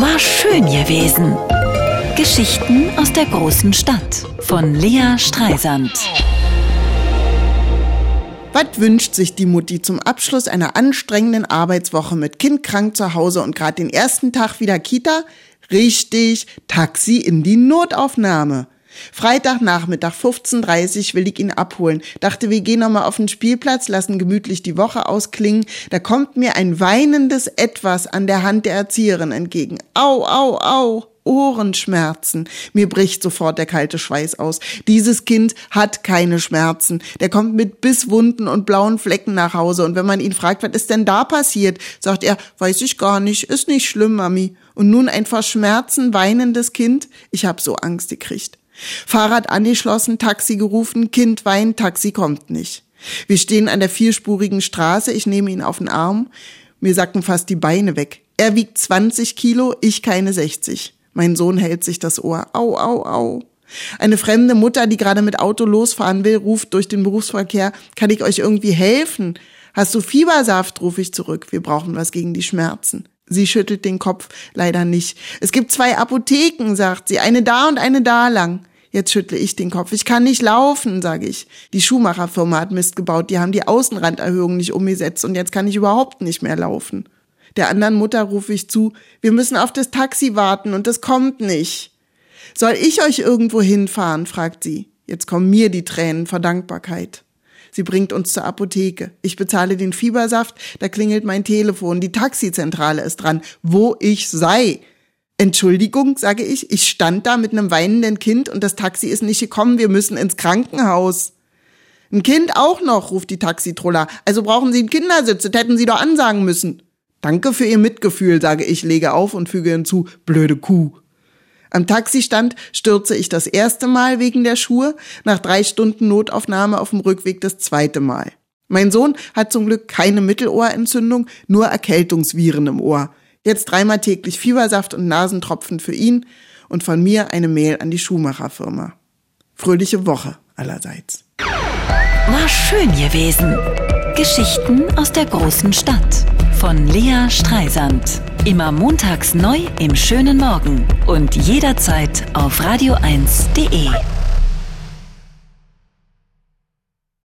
War schön gewesen. Geschichten aus der großen Stadt von Lea Streisand. Was wünscht sich die Mutti zum Abschluss einer anstrengenden Arbeitswoche mit Kind krank zu Hause und gerade den ersten Tag wieder Kita? Richtig, Taxi in die Notaufnahme. Freitagnachmittag 15.30 will ich ihn abholen. Dachte, wir gehen nochmal auf den Spielplatz, lassen gemütlich die Woche ausklingen. Da kommt mir ein weinendes Etwas an der Hand der Erzieherin entgegen. Au, au, au. Ohrenschmerzen. Mir bricht sofort der kalte Schweiß aus. Dieses Kind hat keine Schmerzen. Der kommt mit Bisswunden und blauen Flecken nach Hause. Und wenn man ihn fragt, was ist denn da passiert, sagt er, weiß ich gar nicht, ist nicht schlimm, Mami. Und nun ein vor Schmerzen weinendes Kind. Ich hab so Angst gekriegt. Fahrrad angeschlossen, Taxi gerufen, Kind weint, Taxi kommt nicht. Wir stehen an der vierspurigen Straße, ich nehme ihn auf den Arm, mir sacken fast die Beine weg. Er wiegt 20 Kilo, ich keine 60. Mein Sohn hält sich das Ohr. Au, au, au. Eine fremde Mutter, die gerade mit Auto losfahren will, ruft durch den Berufsverkehr, kann ich euch irgendwie helfen? Hast du Fiebersaft? rufe ich zurück. Wir brauchen was gegen die Schmerzen. Sie schüttelt den Kopf, leider nicht. Es gibt zwei Apotheken, sagt sie, eine da und eine da lang. Jetzt schüttle ich den Kopf. Ich kann nicht laufen, sage ich. Die Schuhmacherfirma hat Mist gebaut. Die haben die Außenranderhöhung nicht umgesetzt und jetzt kann ich überhaupt nicht mehr laufen. Der anderen Mutter rufe ich zu, wir müssen auf das Taxi warten und das kommt nicht. Soll ich euch irgendwo hinfahren? fragt sie. Jetzt kommen mir die Tränen vor Dankbarkeit. Sie bringt uns zur Apotheke. Ich bezahle den Fiebersaft, da klingelt mein Telefon, die Taxizentrale ist dran, wo ich sei. Entschuldigung, sage ich, ich stand da mit einem weinenden Kind und das Taxi ist nicht gekommen, wir müssen ins Krankenhaus. Ein Kind auch noch, ruft die Taxitroller. Also brauchen Sie einen Kindersitz, das hätten Sie doch ansagen müssen. Danke für Ihr Mitgefühl, sage ich, lege auf und füge hinzu, blöde Kuh. Am Taxistand stürze ich das erste Mal wegen der Schuhe, nach drei Stunden Notaufnahme auf dem Rückweg das zweite Mal. Mein Sohn hat zum Glück keine Mittelohrentzündung, nur Erkältungsviren im Ohr. Jetzt dreimal täglich Fiebersaft und Nasentropfen für ihn und von mir eine Mail an die Schuhmacherfirma. Fröhliche Woche allerseits. War schön gewesen. Geschichten aus der großen Stadt von Lea Streisand. Immer montags neu im schönen Morgen und jederzeit auf radio1.de.